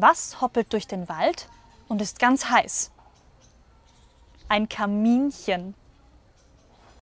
Was hoppelt durch den Wald und ist ganz heiß? Ein Kaminchen.